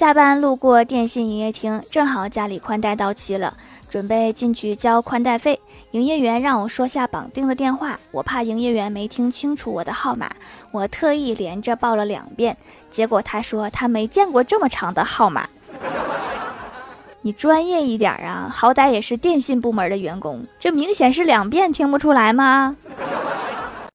下班路过电信营业厅，正好家里宽带到期了，准备进去交宽带费。营业员让我说下绑定的电话，我怕营业员没听清楚我的号码，我特意连着报了两遍。结果他说他没见过这么长的号码，你专业一点啊。好歹也是电信部门的员工，这明显是两遍，听不出来吗？